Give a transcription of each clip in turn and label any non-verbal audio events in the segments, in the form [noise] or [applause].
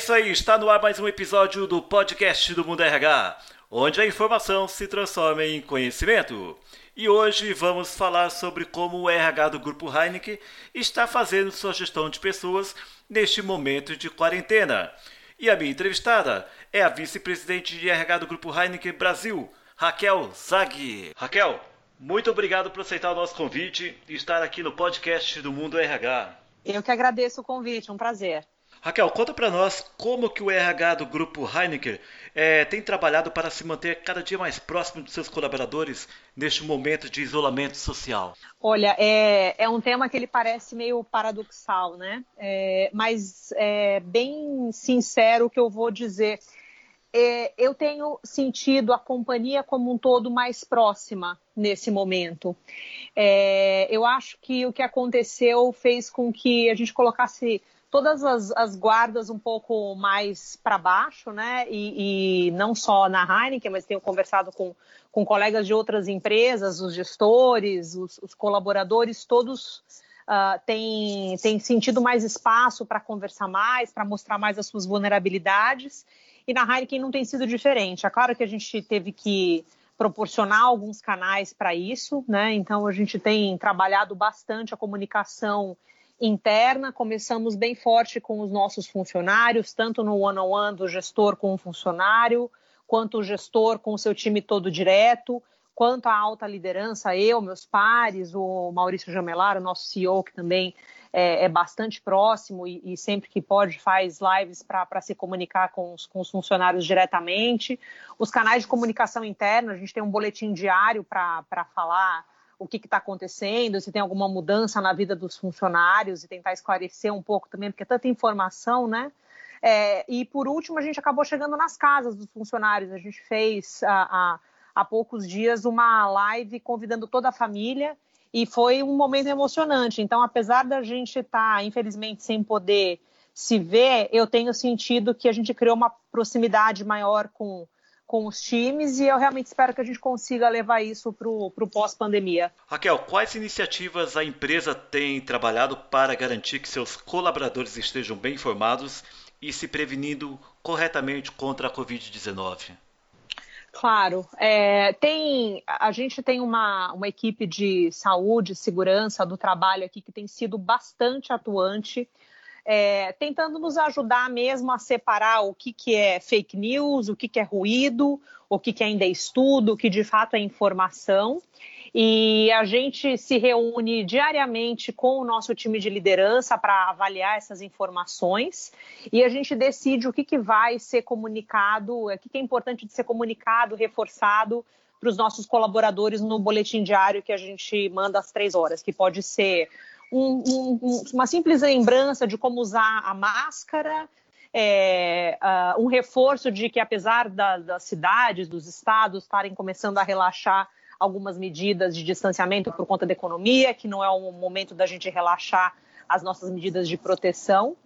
isso aí, está no ar mais um episódio do podcast do Mundo RH, onde a informação se transforma em conhecimento. E hoje vamos falar sobre como o RH do Grupo Heineken está fazendo sua gestão de pessoas neste momento de quarentena. E a minha entrevistada é a vice-presidente de RH do Grupo Heineken Brasil, Raquel Zag. Raquel, muito obrigado por aceitar o nosso convite e estar aqui no podcast do Mundo RH. Eu que agradeço o convite, um prazer. Raquel, conta para nós como que o RH do Grupo Heineken é, tem trabalhado para se manter cada dia mais próximo dos seus colaboradores neste momento de isolamento social. Olha, é, é um tema que ele parece meio paradoxal, né? É, mas é bem sincero o que eu vou dizer. É, eu tenho sentido a companhia como um todo mais próxima nesse momento. É, eu acho que o que aconteceu fez com que a gente colocasse todas as, as guardas um pouco mais para baixo, né? E, e, não só na Heineken, mas tenho conversado com, com colegas de outras empresas, os gestores, os, os colaboradores, todos uh, têm, têm sentido mais espaço para conversar mais, para mostrar mais as suas vulnerabilidades. E na Heineken não tem sido diferente. É claro que a gente teve que proporcionar alguns canais para isso, né? Então a gente tem trabalhado bastante a comunicação interna, começamos bem forte com os nossos funcionários, tanto no one-on-one -on -one do gestor com o funcionário, quanto o gestor com o seu time todo direto, quanto a alta liderança, eu, meus pares, o Maurício Jamelar, o nosso CEO, que também é, é bastante próximo e, e, sempre que pode faz lives para se comunicar com os, com os, funcionários diretamente. Os canais de comunicação interna, a gente tem um boletim diário para falar o que está acontecendo, se tem alguma mudança na vida dos funcionários e tentar esclarecer um pouco também, porque é tanta informação, né? É, e por último, a gente acabou chegando nas casas dos funcionários. A gente fez há, há poucos dias uma live convidando toda a família e foi um momento emocionante. Então, apesar da gente estar, tá, infelizmente, sem poder se ver, eu tenho sentido que a gente criou uma proximidade maior com com os times e eu realmente espero que a gente consiga levar isso para o pós-pandemia. Raquel, quais iniciativas a empresa tem trabalhado para garantir que seus colaboradores estejam bem informados e se prevenindo corretamente contra a Covid-19? Claro, é, tem, a gente tem uma, uma equipe de saúde e segurança do trabalho aqui que tem sido bastante atuante é, tentando nos ajudar mesmo a separar o que, que é fake news, o que, que é ruído, o que, que ainda é estudo, o que de fato é informação. E a gente se reúne diariamente com o nosso time de liderança para avaliar essas informações e a gente decide o que, que vai ser comunicado, o que, que é importante de ser comunicado, reforçado para os nossos colaboradores no boletim diário que a gente manda às três horas, que pode ser um, um, uma simples lembrança de como usar a máscara, é, uh, um reforço de que, apesar da, das cidades, dos estados estarem começando a relaxar algumas medidas de distanciamento por conta da economia, que não é o momento da gente relaxar as nossas medidas de proteção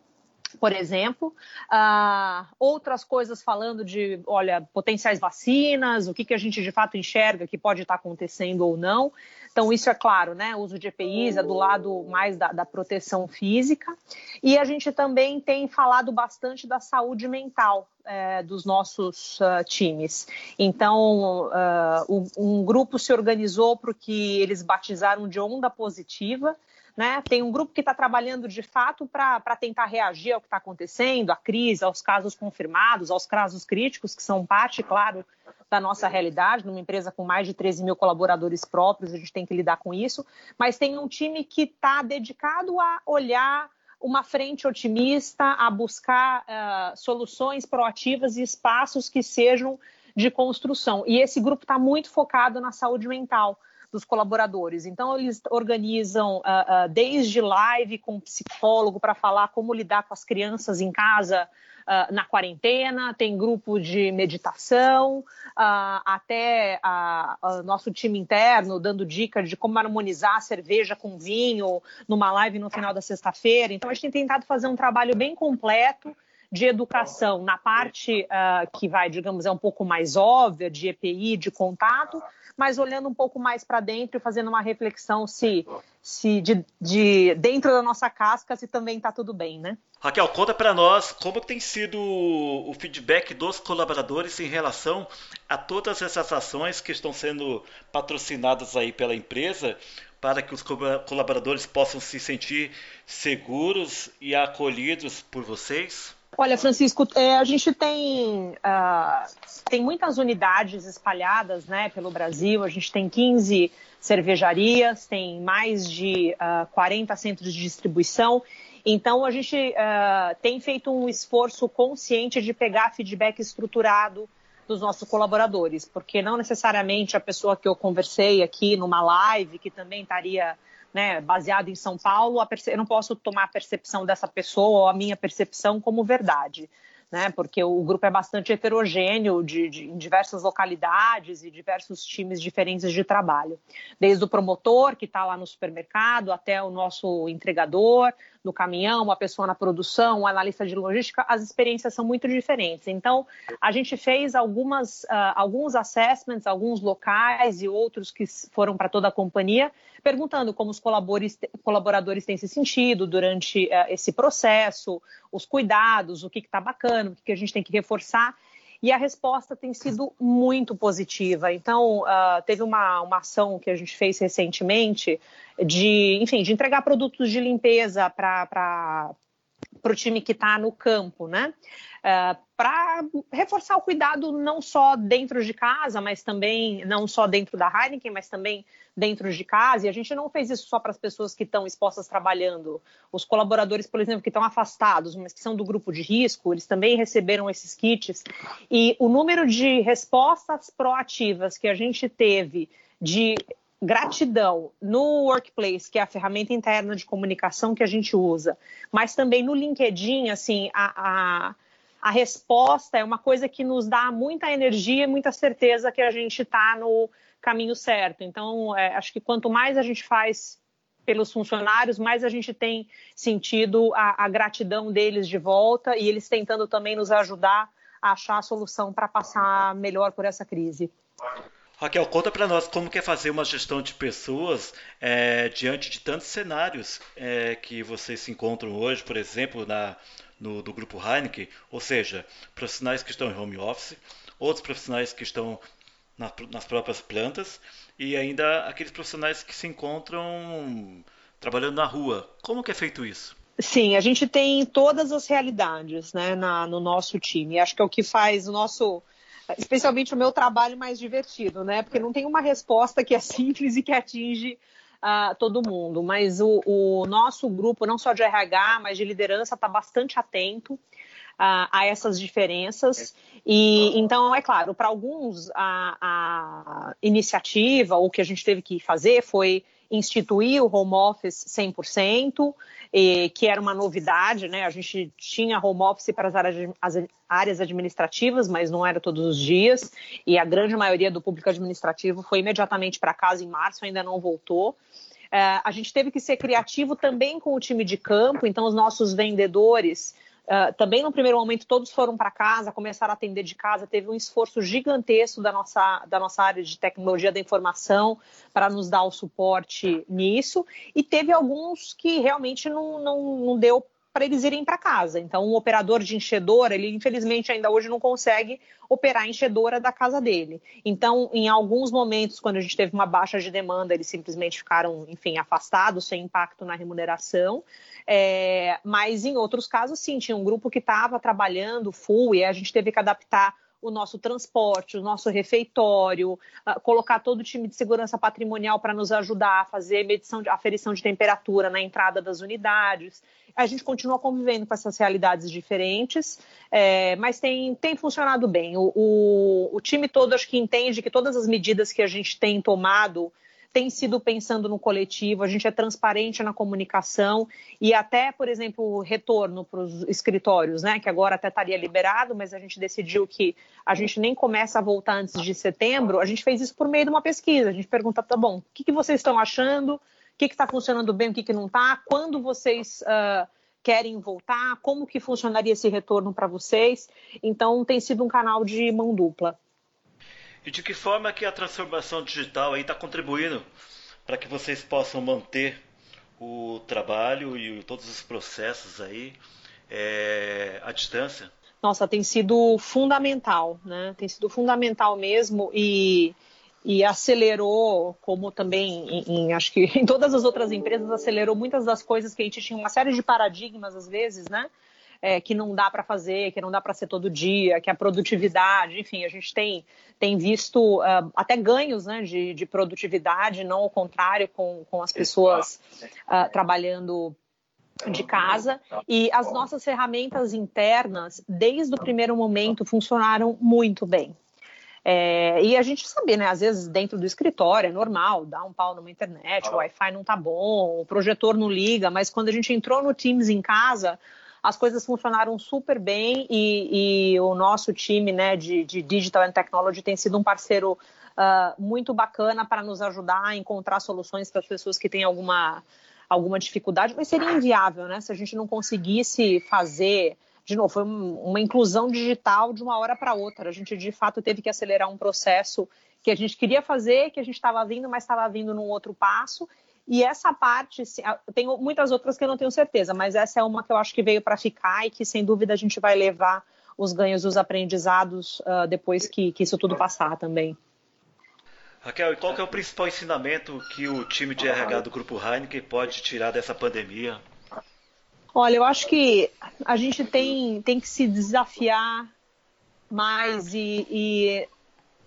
por exemplo. Uh, outras coisas falando de, olha, potenciais vacinas, o que, que a gente de fato enxerga que pode estar acontecendo ou não. Então, isso é claro, né? O uso de EPIs é do lado mais da, da proteção física. E a gente também tem falado bastante da saúde mental é, dos nossos uh, times. Então, uh, um, um grupo se organizou porque eles batizaram de onda positiva né? Tem um grupo que está trabalhando de fato para tentar reagir ao que está acontecendo, à crise, aos casos confirmados, aos casos críticos, que são parte, claro, da nossa realidade. Numa empresa com mais de 13 mil colaboradores próprios, a gente tem que lidar com isso. Mas tem um time que está dedicado a olhar uma frente otimista, a buscar uh, soluções proativas e espaços que sejam de construção. E esse grupo está muito focado na saúde mental dos colaboradores. Então, eles organizam uh, uh, desde live com psicólogo para falar como lidar com as crianças em casa uh, na quarentena, tem grupo de meditação, até nosso time interno dando dicas de como harmonizar cerveja com vinho numa live no final da sexta-feira. Então, a gente tem tentado fazer um trabalho bem completo de educação na parte uh, que vai, digamos, é um pouco mais óbvia, de EPI, de contato, mas olhando um pouco mais para dentro e fazendo uma reflexão se, se de, de dentro da nossa casca se também está tudo bem, né? Raquel, conta para nós como tem sido o feedback dos colaboradores em relação a todas essas ações que estão sendo patrocinadas aí pela empresa para que os colaboradores possam se sentir seguros e acolhidos por vocês? Olha, Francisco, é, a gente tem, uh, tem muitas unidades espalhadas né, pelo Brasil. A gente tem 15 cervejarias, tem mais de uh, ah, 40 centros de distribuição. Então, a gente uh, tem feito um esforço consciente de pegar feedback estruturado dos nossos colaboradores, porque não necessariamente a pessoa que eu conversei aqui numa live, que também estaria né, baseado em São Paulo, eu não posso tomar a percepção dessa pessoa ou a minha percepção como verdade. Né, porque o grupo é bastante heterogêneo de, de, em diversas localidades e diversos times diferentes de trabalho. Desde o promotor, que está lá no supermercado, até o nosso entregador, no caminhão, uma pessoa na produção, um analista de logística, as experiências são muito diferentes. Então, a gente fez algumas, uh, alguns assessments, alguns locais e outros que foram para toda a companhia, perguntando como os colaboradores têm se sentido durante uh, esse processo, os cuidados, o que está bacana, o que, que a gente tem que reforçar e a resposta tem sido muito positiva. Então, uh, teve uma, uma ação que a gente fez recentemente de, enfim, de entregar produtos de limpeza para o time que está no campo, né? Uh, ah, para reforçar o cuidado não só dentro de casa, mas também não só dentro da Heineken, mas também dentro de casa. E a gente não fez isso só para as pessoas que estão expostas trabalhando. Os colaboradores, por exemplo, que estão afastados, mas que são do grupo de risco, eles também receberam esses kits. E o número de respostas proativas que a gente teve de gratidão no Workplace, que é a ferramenta interna de comunicação que a gente usa, mas também no LinkedIn, assim, a, a, a resposta é uma coisa que nos dá muita energia e muita certeza que a gente está no caminho certo. Então, é, acho que quanto mais a gente faz pelos funcionários, mais a gente tem sentido a, a gratidão deles de volta e eles tentando também nos ajudar a achar a solução para passar melhor por essa crise. Raquel, conta para nós como que é fazer uma gestão de pessoas é, diante de tantos cenários é, que vocês se encontram hoje, por exemplo, na, no, do grupo Heineken, ou seja, profissionais que estão em home office, outros profissionais que estão na, nas próprias plantas e ainda aqueles profissionais que se encontram trabalhando na rua. Como que é feito isso? Sim, a gente tem todas as realidades né, na, no nosso time. Acho que é o que faz o nosso especialmente o meu trabalho mais divertido, né? Porque não tem uma resposta que é simples e que atinge uh, todo mundo. Mas o, o, nosso grupo, não só de RH, mas de liderança, está bastante atento. Uh, a essas diferenças. E então, é claro, para alguns a, a, iniciativa, o que a gente teve que fazer foi instituir o home office 100%, e, que era uma novidade, né? A gente tinha home office para as áreas, as áreas administrativas, mas não era todos os dias, e a grande maioria do público administrativo foi imediatamente para casa em março, ainda não voltou. É, a gente teve que ser criativo também com o time de campo, então os nossos vendedores Uh, também no primeiro momento todos foram para casa, começaram a atender de casa, teve um esforço gigantesco da nossa, da nossa área de tecnologia da informação para nos dar o suporte nisso, e teve alguns que realmente não, não, não deu para eles irem para casa. Então, um operador de enchedora, ele infelizmente ainda hoje não consegue operar a enchedora da casa dele. Então, em alguns momentos, quando a gente teve uma baixa de demanda, eles simplesmente ficaram, enfim, afastados, sem impacto na remuneração. É, mas em outros casos, sim, tinha um grupo que estava trabalhando full e a gente teve que adaptar o nosso transporte, o nosso refeitório, uh, colocar todo o time de segurança patrimonial para nos ajudar a fazer medição de, aferição de temperatura na entrada das unidades. A gente continua convivendo com essas realidades diferentes, é, mas tem, tem funcionado bem. O, o, o time todo acho que entende que todas as medidas que a gente tem tomado tem sido pensando no coletivo, a gente é transparente na comunicação e até, por exemplo, retorno para os escritórios, né? Que agora até estaria liberado, mas a gente decidiu que a gente nem começa a voltar antes de setembro. A gente fez isso por meio de uma pesquisa. A gente pergunta, tá bom, o que, que vocês estão achando? O que está funcionando bem, o que, que não está? Quando vocês uh, querem voltar? Como que funcionaria esse retorno para vocês? Então tem sido um canal de mão dupla. E de que forma que a transformação digital está contribuindo para que vocês possam manter o trabalho e todos os processos aí é, à distância? Nossa, tem sido fundamental, né? Tem sido fundamental mesmo e, e acelerou, como também em, em, acho que [laughs] em todas as outras empresas acelerou muitas das coisas que a gente tinha uma série de paradigmas às vezes, né? É, que não dá para fazer, que não dá para ser todo dia, que a produtividade, enfim, a gente tem, tem visto uh, até ganhos né, de, de, produtividade, não o contrário, com, com as pessoas uh, trabalhando de casa e as nossas ferramentas internas, desde o primeiro momento, funcionaram muito bem. É, e a gente sabe, né? Às vezes dentro do escritório é normal, dá um pau numa internet, o Wi-Fi não tá bom, o projetor não liga, mas quando a gente entrou no Teams em casa, as coisas funcionaram super bem e, e o nosso time né, de, de, Digital and Technology tem sido um parceiro uh, muito bacana para nos ajudar a encontrar soluções para as pessoas que têm alguma, alguma dificuldade, mas seria inviável né, se a gente não conseguisse fazer. De novo, foi uma inclusão digital de uma hora para outra. A gente, de fato, teve que acelerar um processo que a gente queria fazer, que a gente estava vindo, mas estava vindo num outro passo. E essa parte, tenho muitas outras que eu não tenho certeza, mas essa é uma que eu acho que veio para ficar e que sem dúvida a gente vai levar os ganhos, os aprendizados uh, depois que, que isso tudo passar também. Raquel, e qual é o principal ensinamento que o time de RH do Grupo Heineken pode tirar dessa pandemia? Olha, eu acho que a gente tem, tem que se desafiar mais e, e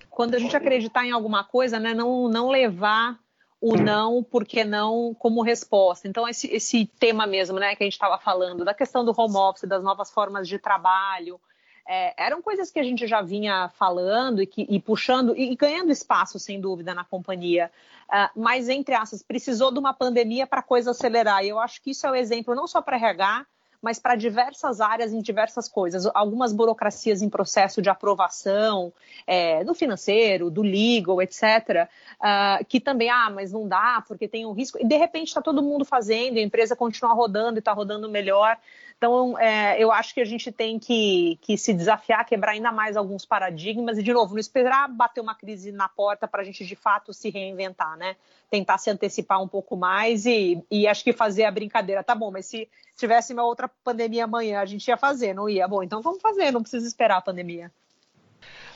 quando a gente acreditar em alguma coisa, né, não, não levar o não, porque não como resposta. Então, esse, esse tema mesmo, né, que a gente estava falando, da questão do home office, das novas formas de trabalho, é, eram coisas que a gente já vinha falando e, que, e puxando e, e, ganhando espaço, sem dúvida, na companhia. Uh, mas, entre aspas, precisou de uma pandemia para a coisa acelerar. E eu acho que isso é o exemplo não só para RH, mas para diversas áreas em diversas coisas. Algumas burocracias em processo de aprovação, é, do financeiro, do legal, etc., uh, que também, ah, mas não dá porque tem um risco. E de repente está todo mundo fazendo, a empresa continua rodando e está rodando melhor. Então, é, eu acho que a gente tem que, que se desafiar, quebrar ainda mais alguns paradigmas e, de novo, não esperar bater uma crise na porta para a gente, de fato, se reinventar, né? Tentar se antecipar um pouco mais e, e acho que fazer a brincadeira. Tá bom, mas se tivesse uma outra pandemia amanhã, a gente ia fazer, não ia? Bom, então vamos fazer, não precisa esperar a pandemia.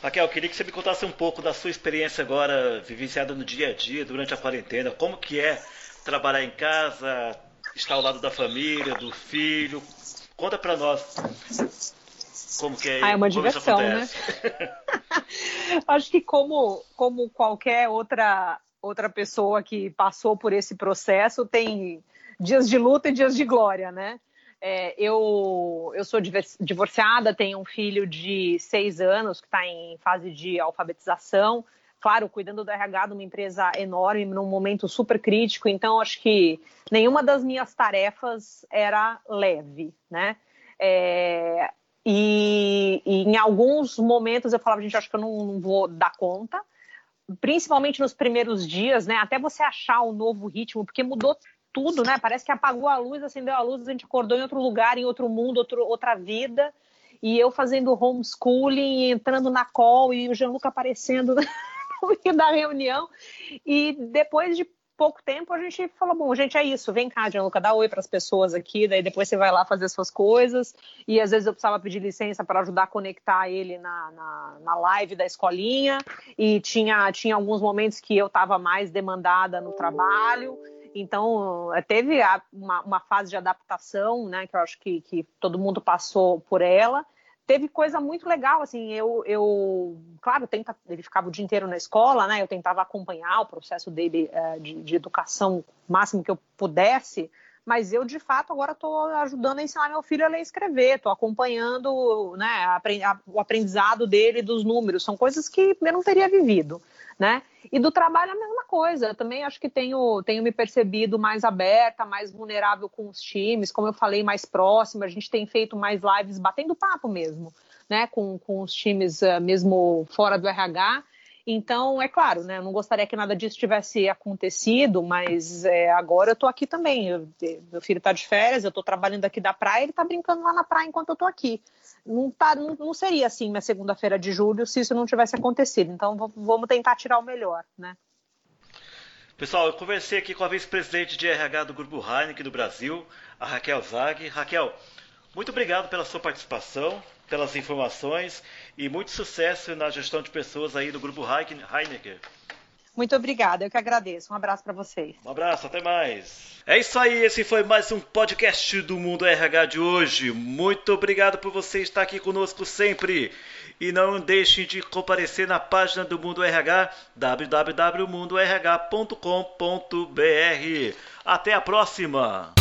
Raquel, queria que você me contasse um pouco da sua experiência agora vivenciada no dia a dia, durante a quarentena. Como que é trabalhar em casa, estar ao lado da família, do filho? Conta para nós como que é. Ah, é uma diversão, né? [laughs] [laughs] Acho que como, como qualquer outra outra pessoa que passou por esse processo tem dias de luta e dias de glória, né? É, eu, eu sou divorciada, tenho um filho de seis anos que está em fase de alfabetização claro, cuidando do RH de uma empresa enorme, num momento super crítico, então acho que nenhuma das minhas tarefas era leve, né? É, e, e, em alguns momentos eu falava, gente, acho que eu não, não, vou dar conta, principalmente nos primeiros dias, né? Até você achar um novo ritmo, porque mudou tudo, né? Parece que apagou a luz, acendeu a luz, a gente acordou em outro lugar, em outro mundo, outro, outra vida. E eu fazendo homeschooling, entrando na call e o Jean-Luc aparecendo [laughs] meio da reunião. E depois de pouco tempo a gente falou, bom, gente, é isso, vem cá, Gianluca, dá oi para as pessoas aqui, daí depois você vai lá fazer suas coisas. E às vezes eu precisava pedir licença para ajudar a conectar ele na, na, na, live da escolinha. E tinha, tinha alguns momentos que eu estava mais demandada no trabalho. Então, teve uma, uma, fase de adaptação, né, que eu acho que, que todo mundo passou por ela teve coisa muito legal, assim, eu, eu claro, tenta, ele ficava o dia inteiro na escola, né, eu tentava acompanhar o processo dele é, de, de, educação o máximo que eu pudesse, mas eu, de fato, agora estou ajudando a ensinar meu filho a ler e escrever, estou acompanhando né, a, a, o aprendizado dele dos números, são coisas que eu não teria vivido né? E do trabalho a mesma coisa. Eu também acho que tenho, tenho me percebido mais aberta, mais vulnerável com os times, como eu falei, mais próxima. A gente tem feito mais lives batendo papo mesmo, né? Com, com os times uh, mesmo fora do RH. Então, é claro, né? Eu não gostaria que nada disso tivesse acontecido, mas é, agora eu estou aqui também. Eu, meu filho está de férias, eu estou trabalhando aqui da praia, ele está brincando lá na praia enquanto eu estou aqui. Não, tá, não, não, seria assim minha segunda-feira de julho se isso não tivesse acontecido. Então, vamos tentar tirar o melhor, né? Pessoal, eu conversei aqui com a vice-presidente de RH do Grupo Heineken do Brasil, a Raquel Zag. Raquel, muito obrigado pela sua participação, pelas informações e muito sucesso na gestão de pessoas aí do Grupo Heineken. Muito obrigada, eu que agradeço. Um abraço para vocês. Um abraço, até mais. É isso aí, esse foi mais um podcast do Mundo RH de hoje. Muito obrigado por você estar aqui conosco sempre. E não deixem de comparecer na página do Mundo RH, www.mundorh.com.br. Até a próxima!